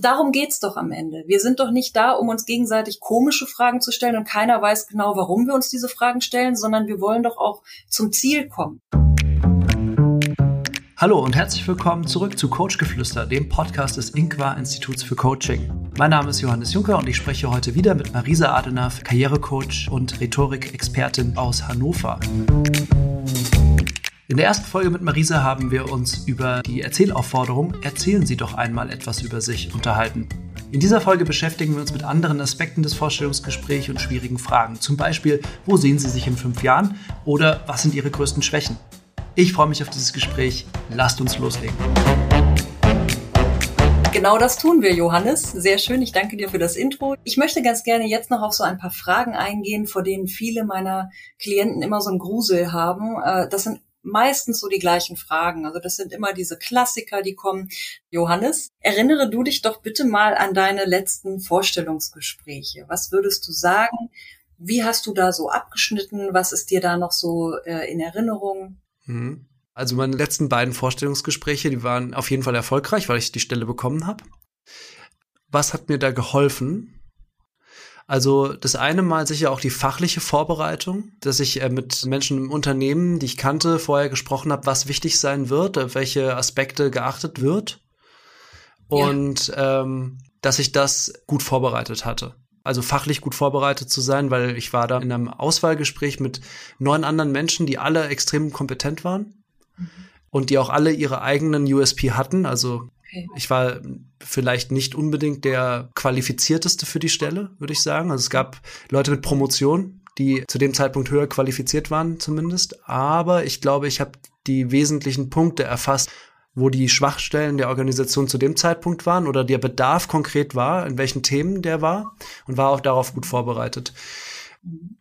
Darum geht's doch am Ende. Wir sind doch nicht da, um uns gegenseitig komische Fragen zu stellen und keiner weiß genau, warum wir uns diese Fragen stellen, sondern wir wollen doch auch zum Ziel kommen. Hallo und herzlich willkommen zurück zu Coachgeflüster, dem Podcast des Inqua Instituts für Coaching. Mein Name ist Johannes Juncker und ich spreche heute wieder mit Marisa Adenaf, Karrierecoach und Rhetorikexpertin aus Hannover. In der ersten Folge mit Marisa haben wir uns über die Erzählaufforderung Erzählen Sie doch einmal etwas über sich unterhalten. In dieser Folge beschäftigen wir uns mit anderen Aspekten des Vorstellungsgesprächs und schwierigen Fragen. Zum Beispiel, wo sehen Sie sich in fünf Jahren oder was sind Ihre größten Schwächen? Ich freue mich auf dieses Gespräch. Lasst uns loslegen. Genau das tun wir, Johannes. Sehr schön. Ich danke dir für das Intro. Ich möchte ganz gerne jetzt noch auf so ein paar Fragen eingehen, vor denen viele meiner Klienten immer so einen Grusel haben. Äh, das sind meistens so die gleichen Fragen. Also das sind immer diese Klassiker, die kommen. Johannes, erinnere du dich doch bitte mal an deine letzten Vorstellungsgespräche. Was würdest du sagen? Wie hast du da so abgeschnitten? Was ist dir da noch so äh, in Erinnerung? Mhm. Also meine letzten beiden Vorstellungsgespräche, die waren auf jeden Fall erfolgreich, weil ich die Stelle bekommen habe. Was hat mir da geholfen? Also das eine Mal sicher auch die fachliche Vorbereitung, dass ich äh, mit Menschen im Unternehmen, die ich kannte, vorher gesprochen habe, was wichtig sein wird, auf welche Aspekte geachtet wird. Und ja. ähm, dass ich das gut vorbereitet hatte. Also fachlich gut vorbereitet zu sein, weil ich war da in einem Auswahlgespräch mit neun anderen Menschen, die alle extrem kompetent waren mhm. und die auch alle ihre eigenen USP hatten. Also Okay. Ich war vielleicht nicht unbedingt der qualifizierteste für die Stelle, würde ich sagen. Also es gab Leute mit Promotion, die zu dem Zeitpunkt höher qualifiziert waren zumindest. Aber ich glaube, ich habe die wesentlichen Punkte erfasst, wo die Schwachstellen der Organisation zu dem Zeitpunkt waren oder der Bedarf konkret war, in welchen Themen der war und war auch darauf gut vorbereitet.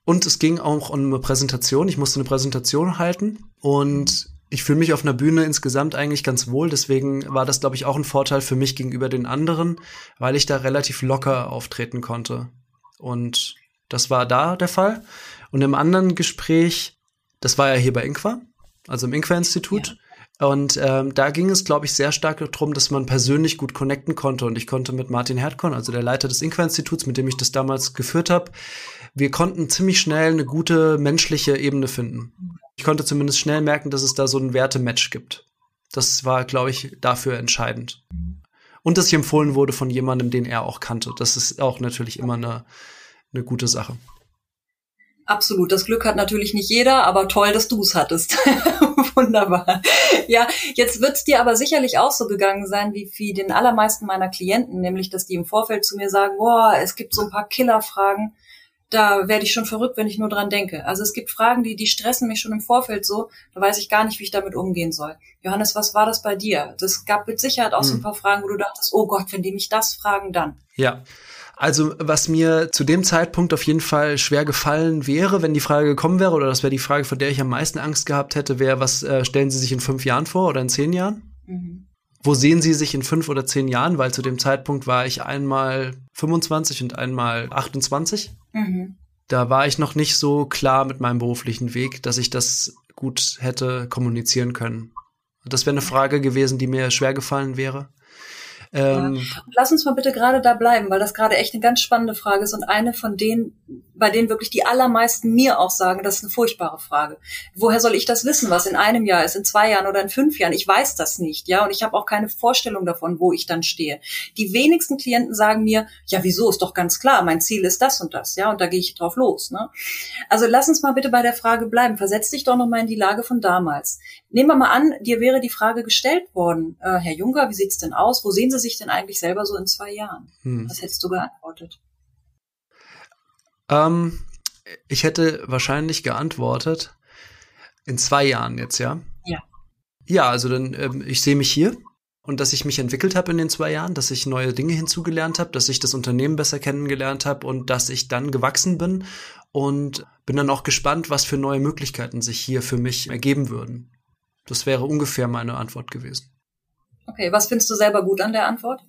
Und es ging auch um eine Präsentation. Ich musste eine Präsentation halten und ich fühle mich auf einer Bühne insgesamt eigentlich ganz wohl. Deswegen war das, glaube ich, auch ein Vorteil für mich gegenüber den anderen, weil ich da relativ locker auftreten konnte. Und das war da der Fall. Und im anderen Gespräch, das war ja hier bei Inqua, also im Inqua-Institut. Ja. Und ähm, da ging es, glaube ich, sehr stark darum, dass man persönlich gut connecten konnte. Und ich konnte mit Martin Herdkorn, also der Leiter des Inqua-Instituts, mit dem ich das damals geführt habe, wir konnten ziemlich schnell eine gute menschliche Ebene finden. Ich konnte zumindest schnell merken, dass es da so ein Wertematch gibt. Das war, glaube ich, dafür entscheidend. Und dass ich empfohlen wurde von jemandem, den er auch kannte. Das ist auch natürlich immer eine, eine gute Sache. Absolut. Das Glück hat natürlich nicht jeder, aber toll, dass du es hattest. Wunderbar. Ja, jetzt wird es dir aber sicherlich auch so gegangen sein, wie, wie den allermeisten meiner Klienten, nämlich, dass die im Vorfeld zu mir sagen, boah, es gibt so ein paar Killerfragen da werde ich schon verrückt, wenn ich nur dran denke. Also es gibt Fragen, die, die stressen mich schon im Vorfeld so, da weiß ich gar nicht, wie ich damit umgehen soll. Johannes, was war das bei dir? Das gab mit Sicherheit auch hm. so ein hm. paar Fragen, wo du dachtest, oh Gott, wenn die mich das fragen, dann. Ja. Also was mir zu dem Zeitpunkt auf jeden Fall schwer gefallen wäre, wenn die Frage gekommen wäre, oder das wäre die Frage, vor der ich am meisten Angst gehabt hätte, wäre, was äh, stellen Sie sich in fünf Jahren vor oder in zehn Jahren? Mhm. Wo sehen Sie sich in fünf oder zehn Jahren? Weil zu dem Zeitpunkt war ich einmal 25 und einmal 28. Mhm da war ich noch nicht so klar mit meinem beruflichen Weg, dass ich das gut hätte kommunizieren können. Das wäre eine Frage gewesen, die mir schwer gefallen wäre. Ähm, ja. Lass uns mal bitte gerade da bleiben, weil das gerade echt eine ganz spannende Frage ist und eine von denen, bei denen wirklich die allermeisten mir auch sagen, das ist eine furchtbare Frage. Woher soll ich das wissen, was in einem Jahr ist, in zwei Jahren oder in fünf Jahren? Ich weiß das nicht, ja, und ich habe auch keine Vorstellung davon, wo ich dann stehe. Die wenigsten Klienten sagen mir, ja, wieso ist doch ganz klar, mein Ziel ist das und das, ja, und da gehe ich drauf los. Ne? Also lass uns mal bitte bei der Frage bleiben. Versetz dich doch noch mal in die Lage von damals. Nehmen wir mal an, dir wäre die Frage gestellt worden, äh, Herr Juncker, wie sieht's denn aus? Wo sehen Sie sich denn eigentlich selber so in zwei Jahren? Hm. Was hättest du geantwortet? Ähm, ich hätte wahrscheinlich geantwortet, in zwei Jahren jetzt, ja? Ja. Ja, also dann, ähm, ich sehe mich hier und dass ich mich entwickelt habe in den zwei Jahren, dass ich neue Dinge hinzugelernt habe, dass ich das Unternehmen besser kennengelernt habe und dass ich dann gewachsen bin und bin dann auch gespannt, was für neue Möglichkeiten sich hier für mich ergeben würden. Das wäre ungefähr meine Antwort gewesen. Okay, was findest du selber gut an der Antwort?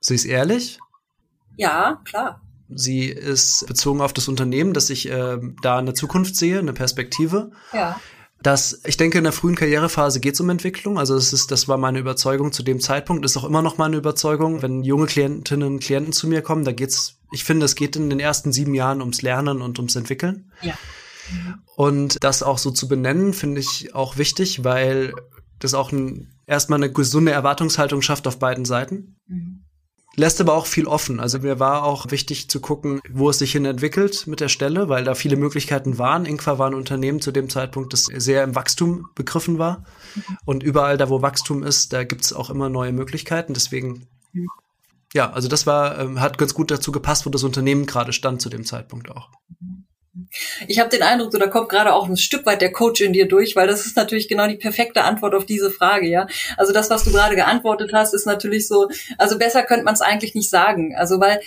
Sie ist ehrlich? Ja, klar. Sie ist bezogen auf das Unternehmen, dass ich äh, da eine Zukunft sehe, eine Perspektive. Ja. dass ich denke, in der frühen Karrierephase geht es um Entwicklung. Also das ist, das war meine Überzeugung zu dem Zeitpunkt, ist auch immer noch meine Überzeugung. Wenn junge Klientinnen und Klienten zu mir kommen, da geht's, ich finde, es geht in den ersten sieben Jahren ums Lernen und ums Entwickeln. Ja. Und das auch so zu benennen, finde ich auch wichtig, weil das auch ein, erstmal eine gesunde Erwartungshaltung schafft auf beiden Seiten. Mhm. Lässt aber auch viel offen. Also mir war auch wichtig zu gucken, wo es sich hin entwickelt mit der Stelle, weil da viele Möglichkeiten waren. Inqua war ein Unternehmen zu dem Zeitpunkt, das sehr im Wachstum begriffen war. Mhm. Und überall da, wo Wachstum ist, da gibt es auch immer neue Möglichkeiten. Deswegen, mhm. ja, also das war, ähm, hat ganz gut dazu gepasst, wo das Unternehmen gerade stand zu dem Zeitpunkt auch. Ich habe den Eindruck, so, da kommt gerade auch ein Stück weit der Coach in dir durch, weil das ist natürlich genau die perfekte Antwort auf diese Frage, ja. Also das, was du gerade geantwortet hast, ist natürlich so, also besser könnte man es eigentlich nicht sagen. Also weil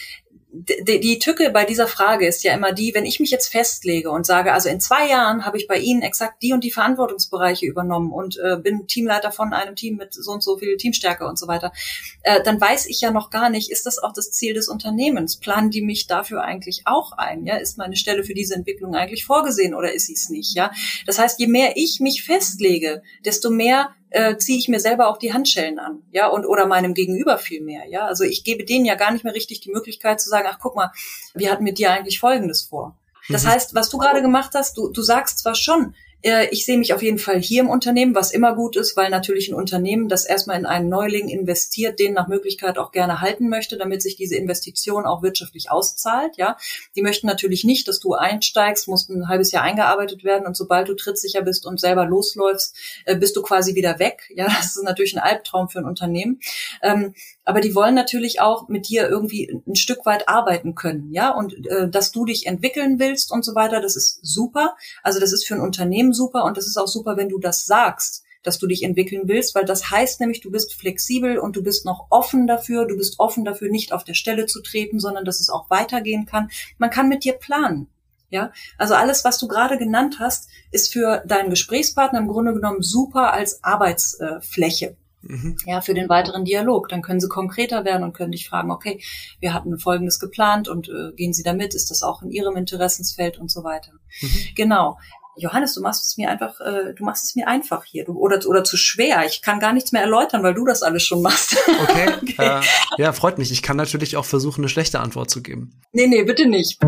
die, die Tücke bei dieser Frage ist ja immer die, wenn ich mich jetzt festlege und sage, also in zwei Jahren habe ich bei Ihnen exakt die und die Verantwortungsbereiche übernommen und äh, bin Teamleiter von einem Team mit so und so viel Teamstärke und so weiter, äh, dann weiß ich ja noch gar nicht, ist das auch das Ziel des Unternehmens? Planen die mich dafür eigentlich auch ein? Ja, ist meine Stelle für diese Entwicklung eigentlich vorgesehen oder ist sie es nicht? Ja, das heißt, je mehr ich mich festlege, desto mehr äh, ziehe ich mir selber auch die Handschellen an, ja, und oder meinem Gegenüber viel mehr, ja. Also ich gebe denen ja gar nicht mehr richtig die Möglichkeit zu sagen, ach guck mal, wir hatten mit dir eigentlich Folgendes vor. Das mhm. heißt, was du gerade gemacht hast, du, du sagst zwar schon, ich sehe mich auf jeden Fall hier im Unternehmen, was immer gut ist, weil natürlich ein Unternehmen, das erstmal in einen Neuling investiert, den nach Möglichkeit auch gerne halten möchte, damit sich diese Investition auch wirtschaftlich auszahlt. Ja, die möchten natürlich nicht, dass du einsteigst, musst ein halbes Jahr eingearbeitet werden und sobald du trittsicher bist und selber losläufst, äh, bist du quasi wieder weg. Ja, das ist natürlich ein Albtraum für ein Unternehmen. Ähm, aber die wollen natürlich auch mit dir irgendwie ein Stück weit arbeiten können, ja, und äh, dass du dich entwickeln willst und so weiter, das ist super. Also das ist für ein Unternehmen super und das ist auch super, wenn du das sagst dass du dich entwickeln willst, weil das heißt nämlich, du bist flexibel und du bist noch offen dafür, du bist offen dafür, nicht auf der Stelle zu treten, sondern dass es auch weitergehen kann. Man kann mit dir planen. Ja, also alles, was du gerade genannt hast, ist für deinen Gesprächspartner im Grunde genommen super als Arbeitsfläche. Mhm. Ja, für den weiteren Dialog. Dann können sie konkreter werden und können dich fragen, okay, wir hatten Folgendes geplant und äh, gehen Sie damit? Ist das auch in Ihrem Interessensfeld und so weiter? Mhm. Genau. Johannes, du machst es mir einfach, äh, du machst es mir einfach hier, du, oder oder zu schwer. Ich kann gar nichts mehr erläutern, weil du das alles schon machst. Okay. okay. Äh, ja, freut mich. Ich kann natürlich auch versuchen, eine schlechte Antwort zu geben. Nee, nee, bitte nicht.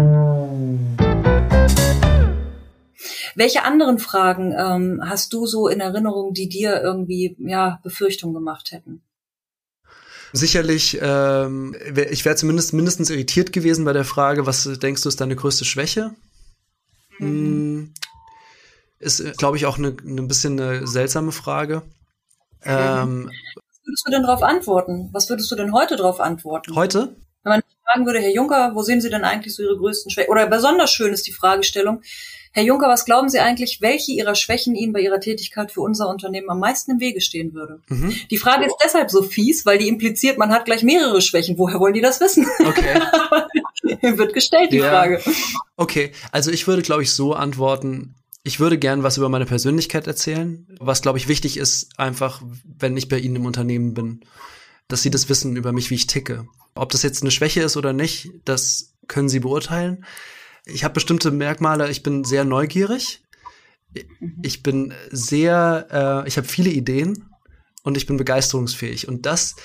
Welche anderen Fragen ähm, hast du so in Erinnerung, die dir irgendwie ja Befürchtungen gemacht hätten? Sicherlich, ähm, ich wäre zumindest mindestens irritiert gewesen bei der Frage, was denkst du ist deine größte Schwäche? Mhm. Ist, glaube ich, auch eine, eine bisschen eine seltsame Frage. Ähm, was würdest du denn darauf antworten? Was würdest du denn heute darauf antworten? Heute? Wenn man fragen würde, Herr Juncker, wo sehen Sie denn eigentlich so Ihre größten Schwächen? Oder besonders schön ist die Fragestellung, Herr Juncker, was glauben Sie eigentlich, welche Ihrer Schwächen Ihnen bei Ihrer Tätigkeit für unser Unternehmen am meisten im Wege stehen würde? Mhm. Die Frage ist deshalb so fies, weil die impliziert, man hat gleich mehrere Schwächen. Woher wollen die das wissen? Okay. Wird gestellt, die ja. Frage. Okay, also ich würde, glaube ich, so antworten, ich würde gern was über meine Persönlichkeit erzählen, was, glaube ich, wichtig ist, einfach, wenn ich bei Ihnen im Unternehmen bin, dass Sie das wissen über mich, wie ich ticke. Ob das jetzt eine Schwäche ist oder nicht, das können Sie beurteilen. Ich habe bestimmte Merkmale. Ich bin sehr neugierig. Mhm. Ich bin sehr, äh, ich habe viele Ideen und ich bin begeisterungsfähig. Und das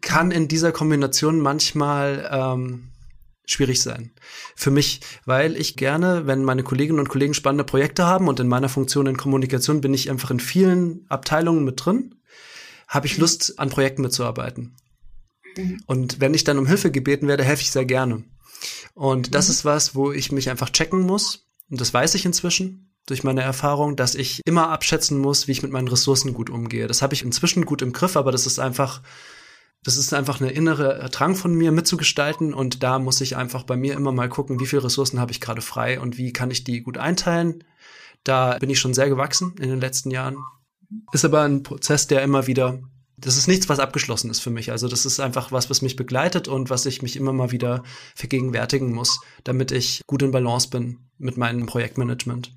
kann in dieser Kombination manchmal ähm, schwierig sein. Für mich, weil ich gerne, wenn meine Kolleginnen und Kollegen spannende Projekte haben und in meiner Funktion in Kommunikation bin ich einfach in vielen Abteilungen mit drin, habe ich. Lust, an Projekten mitzuarbeiten. Mhm. Und wenn ich dann um Hilfe gebeten werde, helfe ich sehr gerne. Und das mhm. ist was, wo ich mich einfach checken muss. Und das weiß ich inzwischen durch meine Erfahrung, dass ich immer abschätzen muss, wie ich mit meinen Ressourcen gut umgehe. Das habe ich inzwischen gut im Griff, aber das ist einfach, das ist einfach eine innere Drang von mir mitzugestalten und da muss ich einfach bei mir immer mal gucken, wie viele Ressourcen habe ich gerade frei und wie kann ich die gut einteilen. Da bin ich schon sehr gewachsen in den letzten Jahren. Ist aber ein Prozess, der immer wieder das ist nichts, was abgeschlossen ist für mich. Also das ist einfach was, was mich begleitet und was ich mich immer mal wieder vergegenwärtigen muss, damit ich gut in Balance bin mit meinem Projektmanagement.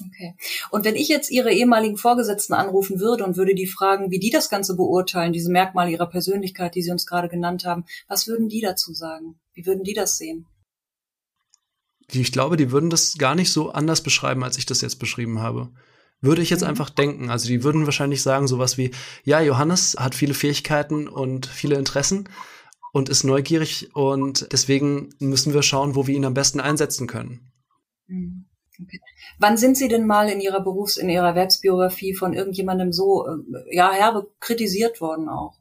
Okay. Und wenn ich jetzt Ihre ehemaligen Vorgesetzten anrufen würde und würde die fragen, wie die das Ganze beurteilen, diese Merkmale Ihrer Persönlichkeit, die Sie uns gerade genannt haben, was würden die dazu sagen? Wie würden die das sehen? Ich glaube, die würden das gar nicht so anders beschreiben, als ich das jetzt beschrieben habe Würde ich jetzt mhm. einfach denken. Also die würden wahrscheinlich sagen sowas wie, ja, Johannes hat viele Fähigkeiten und viele Interessen und ist neugierig und deswegen müssen wir schauen, wo wir ihn am besten einsetzen können. Mhm. Okay. Wann sind Sie denn mal in Ihrer Berufs-, in Ihrer Erwerbsbiografie von irgendjemandem so, äh, ja, herbe kritisiert worden auch?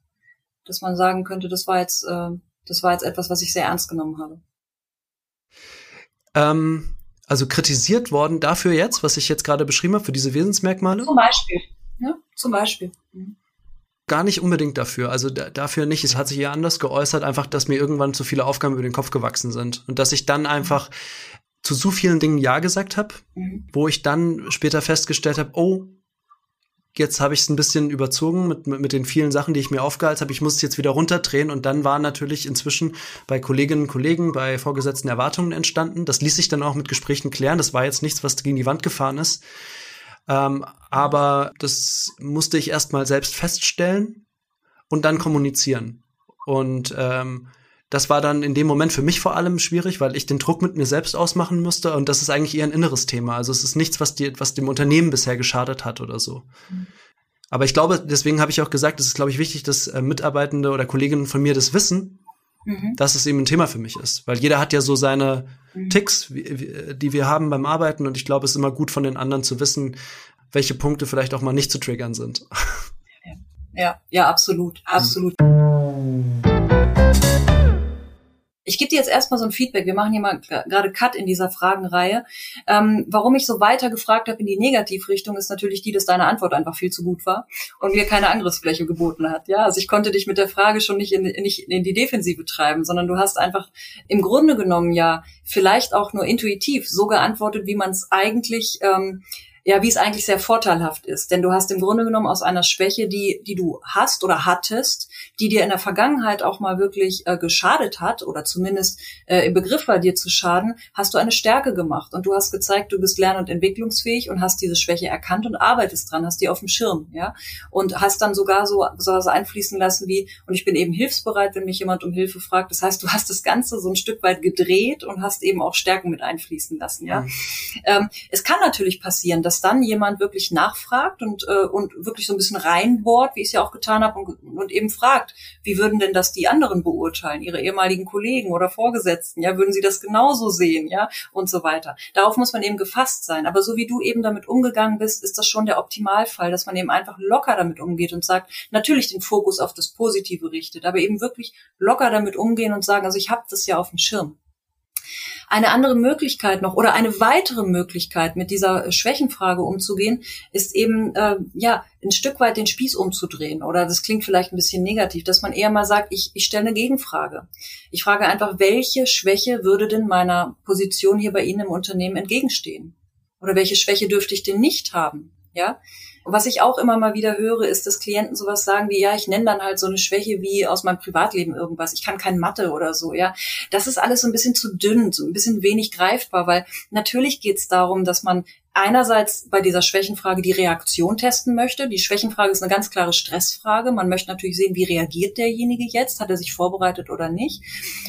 Dass man sagen könnte, das war jetzt, äh, das war jetzt etwas, was ich sehr ernst genommen habe. Ähm, also kritisiert worden dafür jetzt, was ich jetzt gerade beschrieben habe, für diese Wesensmerkmale? Zum Beispiel. Ja, zum Beispiel. Mhm. Gar nicht unbedingt dafür. Also dafür nicht. Es hat sich eher anders geäußert, einfach, dass mir irgendwann zu viele Aufgaben über den Kopf gewachsen sind. Und dass ich dann einfach zu so vielen Dingen Ja gesagt habe, mhm. wo ich dann später festgestellt habe, oh, jetzt habe ich es ein bisschen überzogen mit, mit, mit den vielen Sachen, die ich mir aufgehalten habe. Ich muss es jetzt wieder runterdrehen. Und dann waren natürlich inzwischen bei Kolleginnen und Kollegen, bei vorgesetzten Erwartungen entstanden. Das ließ sich dann auch mit Gesprächen klären. Das war jetzt nichts, was gegen die Wand gefahren ist. Ähm, aber das musste ich erst mal selbst feststellen und dann kommunizieren. Und ähm, das war dann in dem Moment für mich vor allem schwierig, weil ich den Druck mit mir selbst ausmachen musste und das ist eigentlich eher ein inneres Thema. Also es ist nichts, was, die, was dem Unternehmen bisher geschadet hat oder so. Mhm. Aber ich glaube, deswegen habe ich auch gesagt, es ist, glaube ich, wichtig, dass äh, Mitarbeitende oder Kolleginnen von mir das wissen, mhm. dass es eben ein Thema für mich ist. Weil jeder hat ja so seine mhm. Ticks, wie, wie, die wir haben beim Arbeiten und ich glaube, es ist immer gut von den anderen zu wissen, welche Punkte vielleicht auch mal nicht zu triggern sind. Ja, ja, absolut, absolut. Ich gebe dir jetzt erstmal so ein Feedback. Wir machen hier mal gerade Cut in dieser Fragenreihe. Ähm, warum ich so weiter gefragt habe in die Negativrichtung, ist natürlich die, dass deine Antwort einfach viel zu gut war und mir keine Angriffsfläche geboten hat. Ja, also ich konnte dich mit der Frage schon nicht in, nicht in die Defensive treiben, sondern du hast einfach im Grunde genommen ja vielleicht auch nur intuitiv so geantwortet, wie man es eigentlich ähm, ja, wie es eigentlich sehr vorteilhaft ist. Denn du hast im Grunde genommen aus einer Schwäche, die, die du hast oder hattest, die dir in der Vergangenheit auch mal wirklich äh, geschadet hat oder zumindest äh, im Begriff war, dir zu schaden, hast du eine Stärke gemacht und du hast gezeigt, du bist lern- und entwicklungsfähig und hast diese Schwäche erkannt und arbeitest dran, hast die auf dem Schirm, ja, und hast dann sogar so sowas einfließen lassen wie, und ich bin eben hilfsbereit, wenn mich jemand um Hilfe fragt. Das heißt, du hast das Ganze so ein Stück weit gedreht und hast eben auch Stärken mit einfließen lassen, ja. Mhm. Ähm, es kann natürlich passieren, dass dass dann jemand wirklich nachfragt und, äh, und wirklich so ein bisschen reinbohrt, wie ich es ja auch getan habe, und, und eben fragt, wie würden denn das die anderen beurteilen, ihre ehemaligen Kollegen oder Vorgesetzten, ja, würden sie das genauso sehen, ja, und so weiter. Darauf muss man eben gefasst sein. Aber so wie du eben damit umgegangen bist, ist das schon der Optimalfall, dass man eben einfach locker damit umgeht und sagt, natürlich den Fokus auf das Positive richtet, aber eben wirklich locker damit umgehen und sagen, also ich habe das ja auf dem Schirm. Eine andere Möglichkeit noch oder eine weitere Möglichkeit, mit dieser Schwächenfrage umzugehen, ist eben äh, ja ein Stück weit den Spieß umzudrehen. Oder das klingt vielleicht ein bisschen negativ, dass man eher mal sagt, ich, ich stelle eine Gegenfrage. Ich frage einfach, welche Schwäche würde denn meiner Position hier bei Ihnen im Unternehmen entgegenstehen? Oder welche Schwäche dürfte ich denn nicht haben? Ja, was ich auch immer mal wieder höre, ist, dass Klienten sowas sagen wie, ja, ich nenne dann halt so eine Schwäche wie aus meinem Privatleben irgendwas. Ich kann kein Mathe oder so, ja. Das ist alles so ein bisschen zu dünn, so ein bisschen wenig greifbar, weil natürlich geht es darum, dass man einerseits bei dieser Schwächenfrage die Reaktion testen möchte. Die Schwächenfrage ist eine ganz klare Stressfrage. Man möchte natürlich sehen, wie reagiert derjenige jetzt? Hat er sich vorbereitet oder nicht?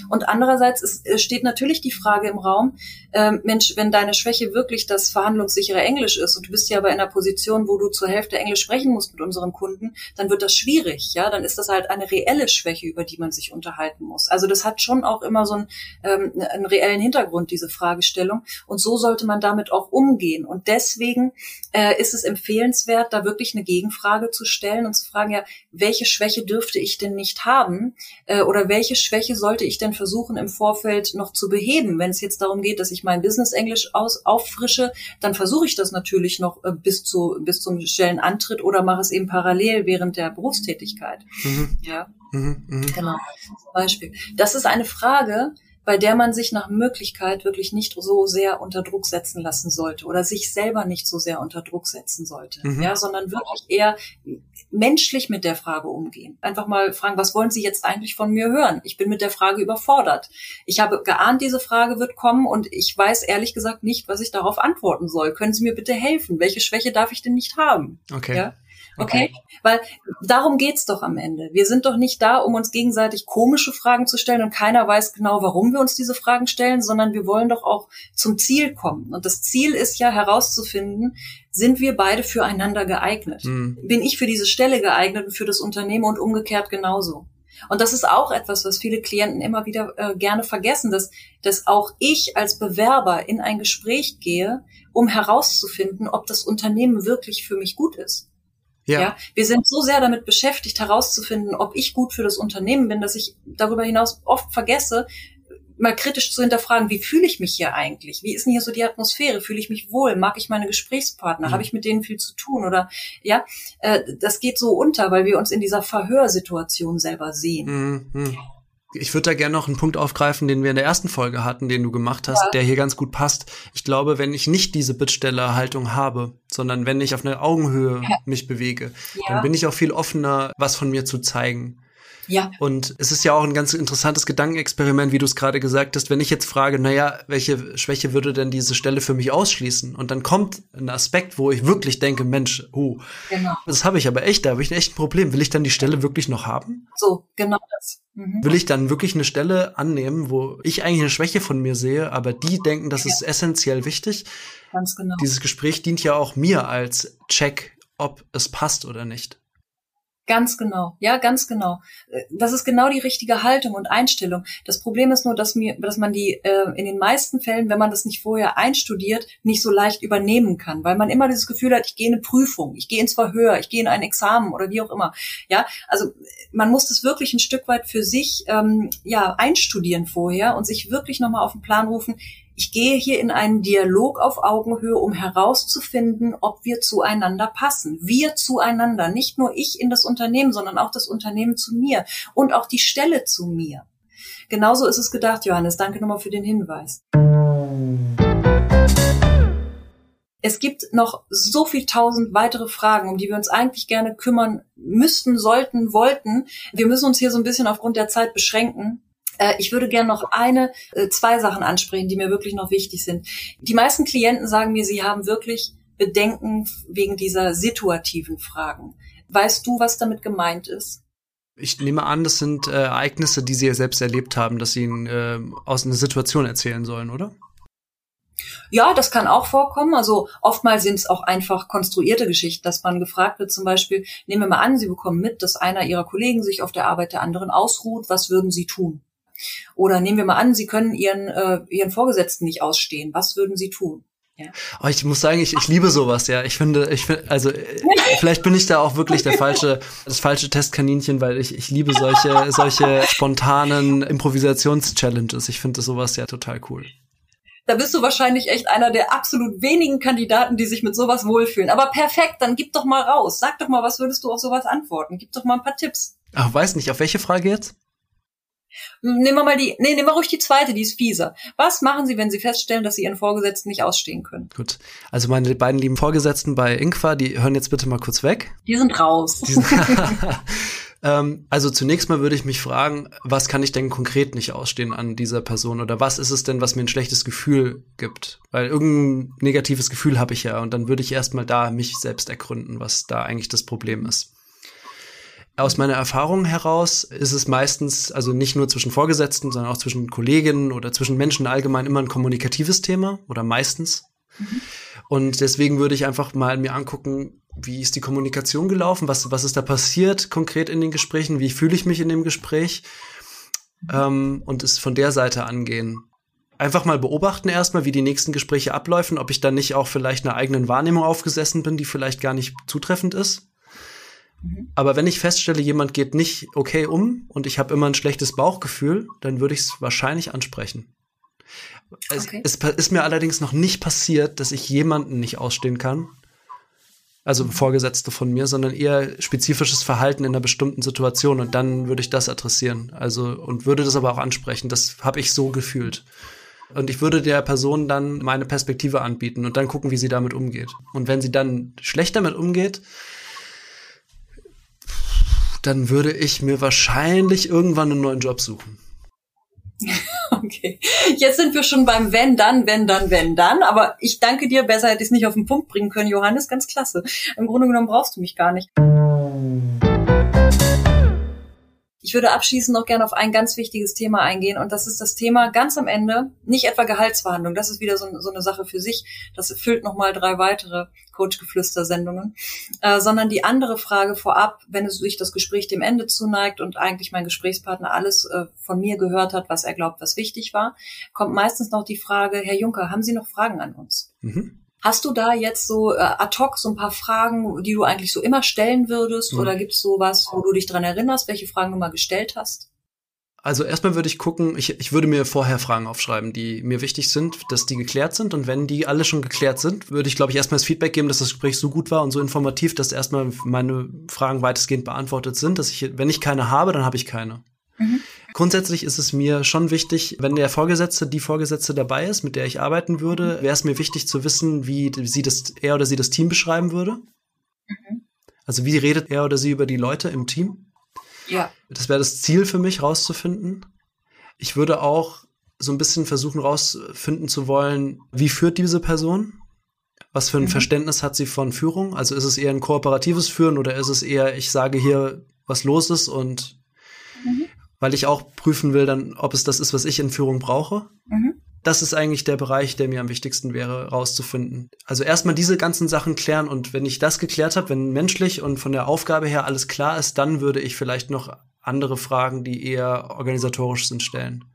Und andererseits ist, steht natürlich die Frage im Raum, äh, Mensch, wenn deine Schwäche wirklich das verhandlungssichere Englisch ist und du bist ja aber in einer Position, wo du zur Hälfte Englisch sprechen musst mit unseren Kunden, dann wird das schwierig. Ja, dann ist das halt eine reelle Schwäche, über die man sich unterhalten muss. Also das hat schon auch immer so einen, ähm, einen reellen Hintergrund, diese Fragestellung. Und so sollte man damit auch umgehen. Und deswegen äh, ist es empfehlenswert, da wirklich eine Gegenfrage zu stellen und zu fragen, ja, welche Schwäche dürfte ich denn nicht haben? Äh, oder welche Schwäche sollte ich denn versuchen im Vorfeld noch zu beheben? Wenn es jetzt darum geht, dass ich mein Business Englisch aus, auffrische, dann versuche ich das natürlich noch äh, bis zu, bis zum Stellenantritt oder mache es eben parallel während der Berufstätigkeit. Mhm. Ja. Mhm, mh. Genau. Zum Beispiel. Das ist eine Frage, bei der man sich nach Möglichkeit wirklich nicht so sehr unter Druck setzen lassen sollte oder sich selber nicht so sehr unter Druck setzen sollte, mhm. ja, sondern wirklich eher menschlich mit der Frage umgehen. Einfach mal fragen, was wollen Sie jetzt eigentlich von mir hören? Ich bin mit der Frage überfordert. Ich habe geahnt, diese Frage wird kommen und ich weiß ehrlich gesagt nicht, was ich darauf antworten soll. Können Sie mir bitte helfen? Welche Schwäche darf ich denn nicht haben? Okay. Ja? Okay? okay? Weil darum geht's doch am Ende. Wir sind doch nicht da, um uns gegenseitig komische Fragen zu stellen und keiner weiß genau, warum wir uns diese Fragen stellen, sondern wir wollen doch auch zum Ziel kommen. Und das Ziel ist ja herauszufinden, sind wir beide füreinander geeignet? Mhm. Bin ich für diese Stelle geeignet und für das Unternehmen und umgekehrt genauso? Und das ist auch etwas, was viele Klienten immer wieder äh, gerne vergessen, dass, dass auch ich als Bewerber in ein Gespräch gehe, um herauszufinden, ob das Unternehmen wirklich für mich gut ist. Ja. ja. Wir sind so sehr damit beschäftigt, herauszufinden, ob ich gut für das Unternehmen bin, dass ich darüber hinaus oft vergesse, mal kritisch zu hinterfragen, wie fühle ich mich hier eigentlich? Wie ist denn hier so die Atmosphäre? Fühle ich mich wohl? Mag ich meine Gesprächspartner? Mhm. Habe ich mit denen viel zu tun? Oder ja, äh, das geht so unter, weil wir uns in dieser Verhörsituation selber sehen. Mhm. Ich würde da gerne noch einen Punkt aufgreifen, den wir in der ersten Folge hatten, den du gemacht hast, ja. der hier ganz gut passt. Ich glaube, wenn ich nicht diese Bittstellerhaltung habe, sondern wenn ich auf einer Augenhöhe mich bewege, ja. dann bin ich auch viel offener, was von mir zu zeigen. Ja. Und es ist ja auch ein ganz interessantes Gedankenexperiment, wie du es gerade gesagt hast. Wenn ich jetzt frage, naja, welche Schwäche würde denn diese Stelle für mich ausschließen? Und dann kommt ein Aspekt, wo ich wirklich denke, Mensch, oh, genau. das habe ich aber echt, da habe ich echt ein Problem. Will ich dann die Stelle wirklich noch haben? So, genau das. Mhm. Will ich dann wirklich eine Stelle annehmen, wo ich eigentlich eine Schwäche von mir sehe, aber die denken, das ja. ist essentiell wichtig? Ganz genau. Dieses Gespräch dient ja auch mir als Check, ob es passt oder nicht. Ganz genau, ja, ganz genau. Äh, das ist genau die richtige Haltung und Einstellung. Das Problem ist nur, dass mir, dass man die äh, in den meisten Fällen, wenn man das nicht vorher einstudiert, nicht so leicht übernehmen kann, weil man immer dieses Gefühl hat, ich gehe in eine Prüfung, ich gehe ins Verhör, ich gehe in ein Examen oder wie auch immer. Ja, also man muss das wirklich ein Stück weit für sich ähm, ja einstudieren vorher und sich wirklich nochmal auf den Plan rufen ich gehe hier in einen Dialog auf Augenhöhe, um herauszufinden, ob wir zueinander passen. Wir zueinander, nicht nur ich in das Unternehmen, sondern auch das Unternehmen zu mir und auch die Stelle zu mir. Genauso ist es gedacht, Johannes. Danke nochmal für den Hinweis. Es gibt noch so viel tausend weitere Fragen, um die wir uns eigentlich gerne kümmern müssten, sollten, wollten. Wir müssen uns hier so ein bisschen aufgrund der Zeit beschränken. Äh, ich würde gerne noch eine, äh, zwei Sachen ansprechen, die mir wirklich noch wichtig sind. Die meisten Klienten sagen mir, sie haben wirklich Bedenken wegen dieser situativen Fragen. Weißt du, was damit gemeint ist? Ich nehme an, das sind äh, Ereignisse, die Sie ja selbst erlebt haben, dass Sie Ihnen äh, aus einer Situation erzählen sollen, oder? Ja, das kann auch vorkommen. Also oftmals sind es auch einfach konstruierte Geschichten, dass man gefragt wird, zum Beispiel, nehmen wir mal an, Sie bekommen mit, dass einer Ihrer Kollegen sich auf der Arbeit der anderen ausruht. Was würden Sie tun? Oder nehmen wir mal an, Sie können Ihren, äh, Ihren Vorgesetzten nicht ausstehen. Was würden Sie tun? Ja. Oh, ich muss sagen, ich, ich liebe sowas, ja. Ich finde, ich finde, also äh, vielleicht bin ich da auch wirklich der falsche, das falsche Testkaninchen, weil ich, ich liebe solche, solche spontanen Improvisations-Challenges. Ich finde sowas ja total cool. Da bist du wahrscheinlich echt einer der absolut wenigen Kandidaten, die sich mit sowas wohlfühlen. Aber perfekt, dann gib doch mal raus. Sag doch mal, was würdest du auf sowas antworten? Gib doch mal ein paar Tipps. Ach, weiß nicht, auf welche Frage jetzt? Nehmen wir mal die, nee, nehmen wir ruhig die zweite, die ist fieser. Was machen Sie, wenn Sie feststellen, dass Sie Ihren Vorgesetzten nicht ausstehen können? Gut. Also meine beiden lieben Vorgesetzten bei Inqua, die hören jetzt bitte mal kurz weg. Die sind raus. Die sind ähm, also zunächst mal würde ich mich fragen, was kann ich denn konkret nicht ausstehen an dieser Person oder was ist es denn, was mir ein schlechtes Gefühl gibt? Weil irgendein negatives Gefühl habe ich ja und dann würde ich erstmal da mich selbst ergründen, was da eigentlich das Problem ist. Aus meiner Erfahrung heraus ist es meistens, also nicht nur zwischen Vorgesetzten, sondern auch zwischen Kolleginnen oder zwischen Menschen allgemein immer ein kommunikatives Thema oder meistens. Mhm. Und deswegen würde ich einfach mal mir angucken, wie ist die Kommunikation gelaufen, was, was ist da passiert konkret in den Gesprächen, wie fühle ich mich in dem Gespräch mhm. ähm, und es von der Seite angehen. Einfach mal beobachten erstmal, wie die nächsten Gespräche abläufen, ob ich dann nicht auch vielleicht einer eigenen Wahrnehmung aufgesessen bin, die vielleicht gar nicht zutreffend ist. Mhm. Aber wenn ich feststelle, jemand geht nicht okay um und ich habe immer ein schlechtes Bauchgefühl, dann würde ich es wahrscheinlich ansprechen. Okay. Es, es, ist mir allerdings noch nicht passiert, dass ich jemanden nicht ausstehen kann. Also mhm. Vorgesetzte von mir, sondern eher spezifisches Verhalten in einer bestimmten Situation und dann würde ich das adressieren. Also und würde das aber auch ansprechen. Das habe ich so gefühlt. Und ich würde der Person dann meine Perspektive anbieten und dann gucken, wie sie damit umgeht. Und wenn sie dann schlecht damit umgeht, dann würde ich mir wahrscheinlich irgendwann einen neuen Job suchen. Okay. Jetzt sind wir schon beim wenn, dann, wenn, dann, wenn, dann. Aber ich danke dir. Besser hätte ich es nicht auf den Punkt bringen können, Johannes. Ganz klasse. Im Grunde genommen brauchst du mich gar nicht. Ich würde abschließend noch gerne auf ein ganz wichtiges Thema eingehen und das ist das Thema ganz am Ende, nicht etwa Gehaltsverhandlung, das ist wieder so, so eine Sache für sich, das füllt nochmal drei weitere Coach-Geflüster-Sendungen, äh, sondern die andere Frage vorab, wenn es sich das Gespräch dem Ende zuneigt und eigentlich mein Gesprächspartner alles äh, von mir gehört hat, was er glaubt, was wichtig war, kommt meistens noch die Frage, Herr Juncker, haben Sie noch Fragen an uns? Mhm. Hast du da jetzt so äh, ad hoc so ein paar Fragen, die du eigentlich so immer stellen würdest? Mhm. Oder gibt es sowas, wo du dich dran erinnerst, welche Fragen du mal gestellt hast? Also erstmal würde ich gucken, ich, ich würde mir vorher Fragen aufschreiben, die mir wichtig sind, dass die geklärt sind. Und wenn die alle schon geklärt sind, würde ich, glaube ich, erstmal das Feedback geben, dass das Gespräch so gut war und so informativ, dass erstmal meine Fragen weitestgehend beantwortet sind. Dass ich, wenn ich keine habe, dann habe ich keine. Mhm. Grundsätzlich ist es mir schon wichtig, wenn der Vorgesetzte, die Vorgesetzte dabei ist, mit der ich arbeiten würde, wäre es mir wichtig zu wissen, wie sie das, er oder sie das Team beschreiben würde. Mhm. Also wie redet er oder sie über die Leute im Team? Ja. Das wäre das Ziel für mich, rauszufinden. Ich würde auch so ein bisschen versuchen, rausfinden zu wollen, wie führt diese Person? Was für ein mhm. Verständnis hat sie von Führung? Also ist es eher ein kooperatives Führen oder ist es eher, ich sage hier, was los ist und mhm weil ich auch prüfen will, dann, ob es das ist, was ich in Führung brauche. Mhm. Das ist eigentlich der Bereich, der mir am wichtigsten wäre, rauszufinden. Also erstmal diese ganzen Sachen klären und wenn ich das geklärt habe, wenn menschlich und von der Aufgabe her alles klar ist, dann würde ich vielleicht noch andere Fragen, die eher organisatorisch sind, stellen.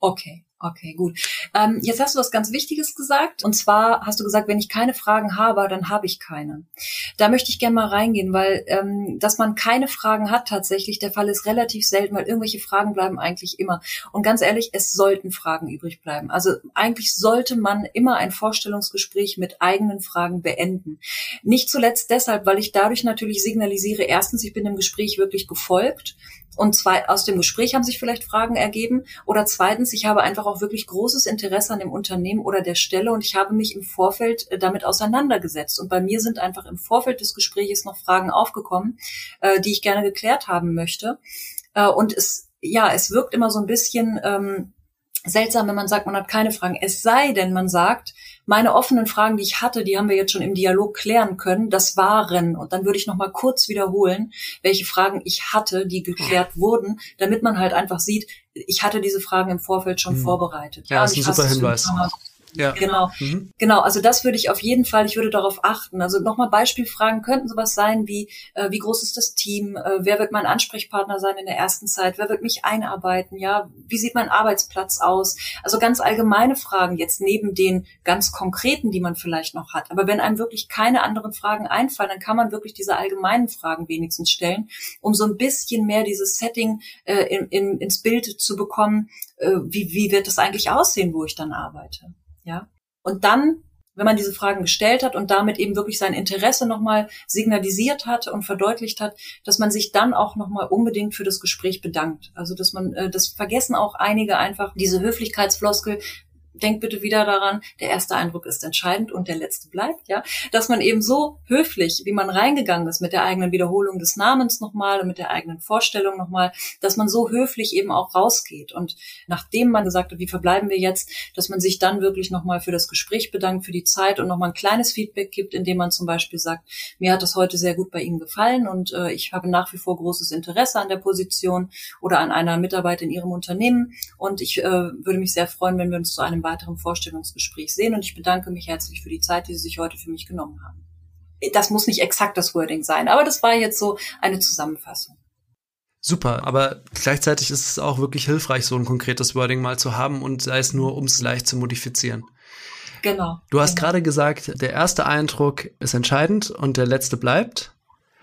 Okay. Okay, gut. Ähm, jetzt hast du was ganz Wichtiges gesagt. Und zwar hast du gesagt, wenn ich keine Fragen habe, dann habe ich keine. Da möchte ich gerne mal reingehen, weil ähm, dass man keine Fragen hat tatsächlich, der Fall ist relativ selten, weil irgendwelche Fragen bleiben eigentlich immer. Und ganz ehrlich, es sollten Fragen übrig bleiben. Also eigentlich sollte man immer ein Vorstellungsgespräch mit eigenen Fragen beenden. Nicht zuletzt deshalb, weil ich dadurch natürlich signalisiere, erstens, ich bin dem Gespräch wirklich gefolgt und zwei, aus dem Gespräch haben sich vielleicht Fragen ergeben. Oder zweitens, ich habe einfach auch wirklich großes Interesse an dem Unternehmen oder der Stelle und ich habe mich im Vorfeld äh, damit auseinandergesetzt. Und bei mir sind einfach im Vorfeld des Gesprächs noch Fragen aufgekommen, äh, die ich gerne geklärt haben möchte. Äh, und es, ja, es wirkt immer so ein bisschen, ähm, seltsam, wenn man sagt, man hat keine Fragen. Es sei denn, man sagt, meine offenen Fragen, die ich hatte, die haben wir jetzt schon im Dialog klären können. Das waren, und dann würde ich noch mal kurz wiederholen, welche Fragen ich hatte, die geklärt wurden, damit man halt einfach sieht, ich hatte diese Fragen im Vorfeld schon hm. vorbereitet. Ja, das ist ein super Hinweis. Ja. Genau. Mhm. Genau. Also das würde ich auf jeden Fall, ich würde darauf achten. Also nochmal Beispielfragen könnten sowas sein wie, äh, wie groß ist das Team? Äh, wer wird mein Ansprechpartner sein in der ersten Zeit? Wer wird mich einarbeiten? Ja, wie sieht mein Arbeitsplatz aus? Also ganz allgemeine Fragen jetzt neben den ganz konkreten, die man vielleicht noch hat. Aber wenn einem wirklich keine anderen Fragen einfallen, dann kann man wirklich diese allgemeinen Fragen wenigstens stellen, um so ein bisschen mehr dieses Setting äh, in, in, ins Bild zu bekommen. Äh, wie, wie wird das eigentlich aussehen, wo ich dann arbeite? Ja. Und dann, wenn man diese Fragen gestellt hat und damit eben wirklich sein Interesse nochmal signalisiert hat und verdeutlicht hat, dass man sich dann auch nochmal unbedingt für das Gespräch bedankt. Also dass man, äh, das vergessen auch einige einfach, diese Höflichkeitsfloskel, denkt bitte wieder daran, der erste Eindruck ist entscheidend und der letzte bleibt, ja, dass man eben so höflich, wie man reingegangen ist mit der eigenen Wiederholung des Namens nochmal und mit der eigenen Vorstellung nochmal, dass man so höflich eben auch rausgeht. Und nachdem man gesagt hat, wie verbleiben wir jetzt, dass man sich dann wirklich nochmal für das Gespräch bedankt, für die Zeit und nochmal ein kleines Feedback gibt, indem man zum Beispiel sagt, mir hat das heute sehr gut bei Ihnen gefallen und äh, ich habe nach wie vor großes Interesse an der Position oder an einer Mitarbeit in Ihrem Unternehmen. Und ich äh, würde mich sehr freuen, wenn wir uns zu einem weiteren Vorstellungsgespräch sehen. Und ich bedanke mich herzlich für die Zeit, die Sie sich heute für mich genommen haben. Das muss nicht exakt das Wording sein, aber das war jetzt so eine Zusammenfassung. Super, aber gleichzeitig ist es auch wirklich hilfreich, so ein konkretes Wording mal zu haben und sei es nur, um es leicht zu modifizieren. Genau. Du hast genau. gerade gesagt, der erste Eindruck ist entscheidend und der letzte bleibt.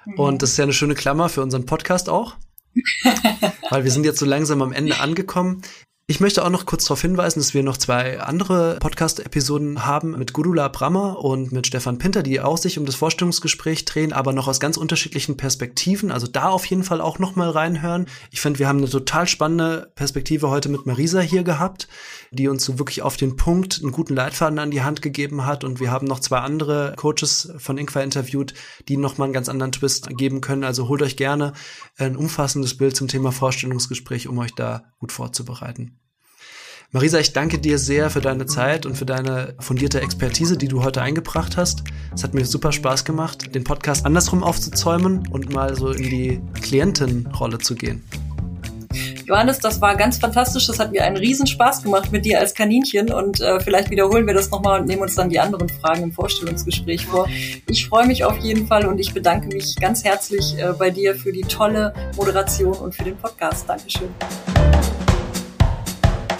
Mhm. Und das ist ja eine schöne Klammer für unseren Podcast auch. weil wir sind jetzt so langsam am Ende angekommen. Ich möchte auch noch kurz darauf hinweisen, dass wir noch zwei andere Podcast-Episoden haben mit Gudula Brammer und mit Stefan Pinter, die auch sich um das Vorstellungsgespräch drehen, aber noch aus ganz unterschiedlichen Perspektiven. Also da auf jeden Fall auch noch mal reinhören. Ich finde, wir haben eine total spannende Perspektive heute mit Marisa hier gehabt, die uns so wirklich auf den Punkt einen guten Leitfaden an die Hand gegeben hat. Und wir haben noch zwei andere Coaches von Inqua interviewt, die noch mal einen ganz anderen Twist geben können. Also holt euch gerne ein umfassendes Bild zum Thema Vorstellungsgespräch, um euch da gut vorzubereiten. Marisa, ich danke dir sehr für deine Zeit und für deine fundierte Expertise, die du heute eingebracht hast. Es hat mir super Spaß gemacht, den Podcast andersrum aufzuzäumen und mal so in die Klientenrolle zu gehen. Johannes, das war ganz fantastisch. Das hat mir einen riesen Spaß gemacht mit dir als Kaninchen und äh, vielleicht wiederholen wir das nochmal und nehmen uns dann die anderen Fragen im Vorstellungsgespräch vor. Ich freue mich auf jeden Fall und ich bedanke mich ganz herzlich äh, bei dir für die tolle Moderation und für den Podcast. Dankeschön.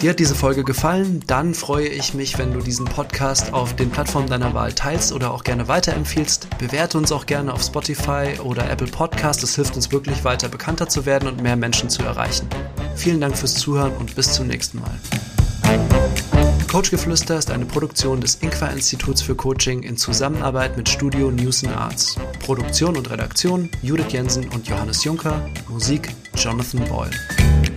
Dir hat diese Folge gefallen? Dann freue ich mich, wenn du diesen Podcast auf den Plattformen deiner Wahl teilst oder auch gerne weiterempfiehlst. Bewerte uns auch gerne auf Spotify oder Apple Podcast. Das hilft uns wirklich weiter bekannter zu werden und mehr Menschen zu erreichen. Vielen Dank fürs Zuhören und bis zum nächsten Mal. Coachgeflüster ist eine Produktion des Inqua Instituts für Coaching in Zusammenarbeit mit Studio News Arts. Produktion und Redaktion Judith Jensen und Johannes Juncker. Musik Jonathan Boyle.